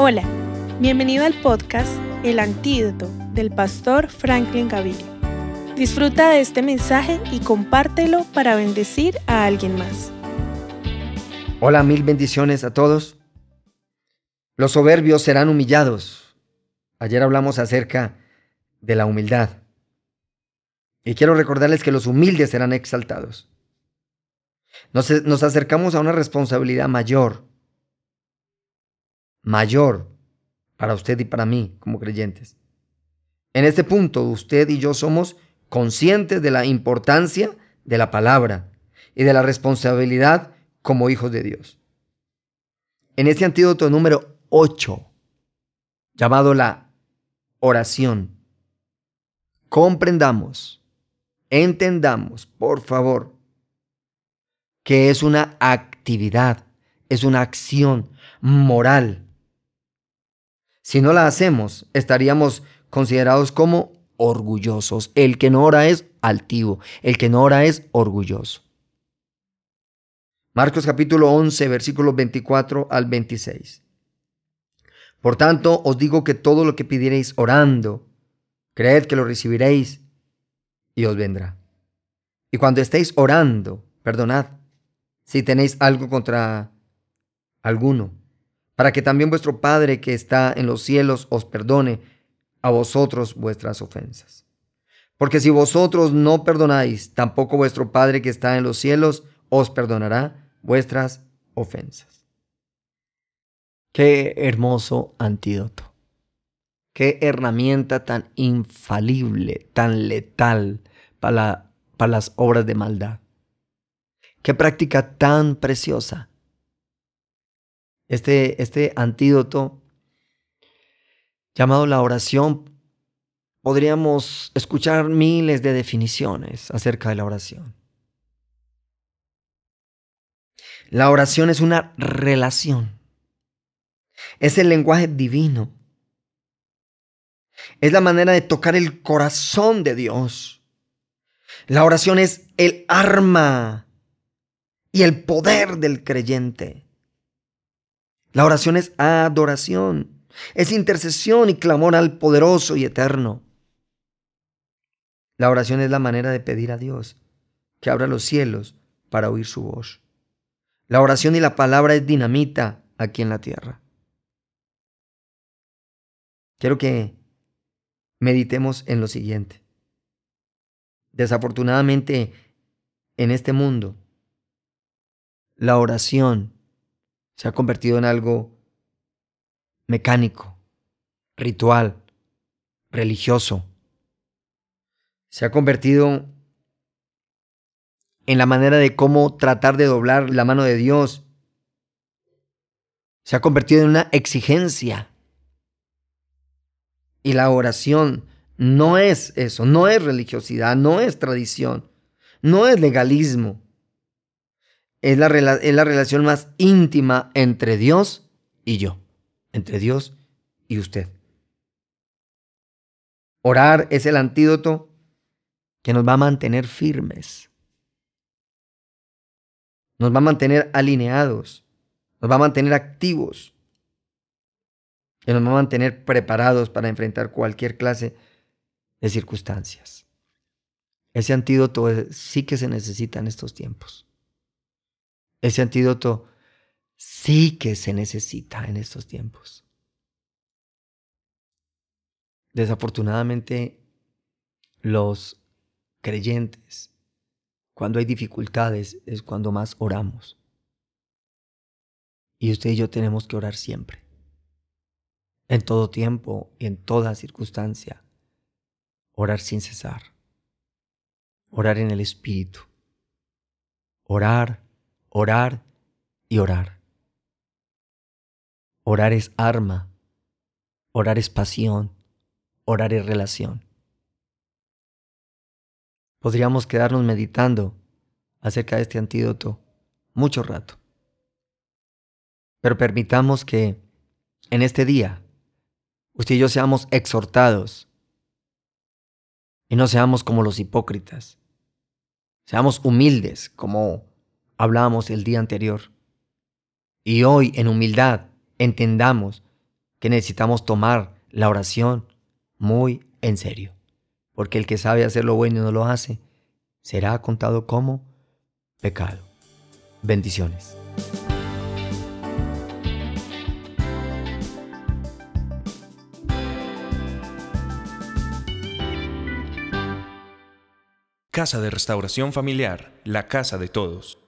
Hola, bienvenido al podcast El Antídoto del pastor Franklin Gaviria. Disfruta de este mensaje y compártelo para bendecir a alguien más. Hola, mil bendiciones a todos. Los soberbios serán humillados. Ayer hablamos acerca de la humildad. Y quiero recordarles que los humildes serán exaltados. Nos, nos acercamos a una responsabilidad mayor mayor para usted y para mí como creyentes. En este punto, usted y yo somos conscientes de la importancia de la palabra y de la responsabilidad como hijos de Dios. En este antídoto número 8, llamado la oración, comprendamos, entendamos, por favor, que es una actividad, es una acción moral si no la hacemos, estaríamos considerados como orgullosos. El que no ora es altivo, el que no ora es orgulloso. Marcos capítulo 11, versículos 24 al 26. Por tanto, os digo que todo lo que pidiereis orando, creed que lo recibiréis y os vendrá. Y cuando estéis orando, perdonad si tenéis algo contra alguno para que también vuestro Padre que está en los cielos os perdone a vosotros vuestras ofensas. Porque si vosotros no perdonáis, tampoco vuestro Padre que está en los cielos os perdonará vuestras ofensas. Qué hermoso antídoto. Qué herramienta tan infalible, tan letal para, para las obras de maldad. Qué práctica tan preciosa este, este antídoto llamado la oración, podríamos escuchar miles de definiciones acerca de la oración. La oración es una relación. Es el lenguaje divino. Es la manera de tocar el corazón de Dios. La oración es el arma y el poder del creyente. La oración es adoración, es intercesión y clamor al poderoso y eterno. La oración es la manera de pedir a Dios que abra los cielos para oír su voz. La oración y la palabra es dinamita aquí en la tierra. Quiero que meditemos en lo siguiente. Desafortunadamente, en este mundo, la oración se ha convertido en algo mecánico, ritual, religioso. Se ha convertido en la manera de cómo tratar de doblar la mano de Dios. Se ha convertido en una exigencia. Y la oración no es eso, no es religiosidad, no es tradición, no es legalismo es la, es la relación más íntima entre Dios y yo, entre Dios y usted. Orar es el antídoto que nos va a mantener firmes, nos va a mantener alineados, nos va a mantener activos, y nos va a mantener preparados para enfrentar cualquier clase de circunstancias. Ese antídoto sí que se necesita en estos tiempos. Ese antídoto sí que se necesita en estos tiempos. Desafortunadamente, los creyentes, cuando hay dificultades, es cuando más oramos. Y usted y yo tenemos que orar siempre, en todo tiempo y en toda circunstancia. Orar sin cesar. Orar en el Espíritu. Orar orar y orar. Orar es arma, orar es pasión, orar es relación. Podríamos quedarnos meditando acerca de este antídoto mucho rato. Pero permitamos que en este día usted y yo seamos exhortados y no seamos como los hipócritas. Seamos humildes como hablábamos el día anterior. Y hoy, en humildad, entendamos que necesitamos tomar la oración muy en serio. Porque el que sabe hacer lo bueno y no lo hace, será contado como pecado. Bendiciones. Casa de Restauración Familiar, la casa de todos.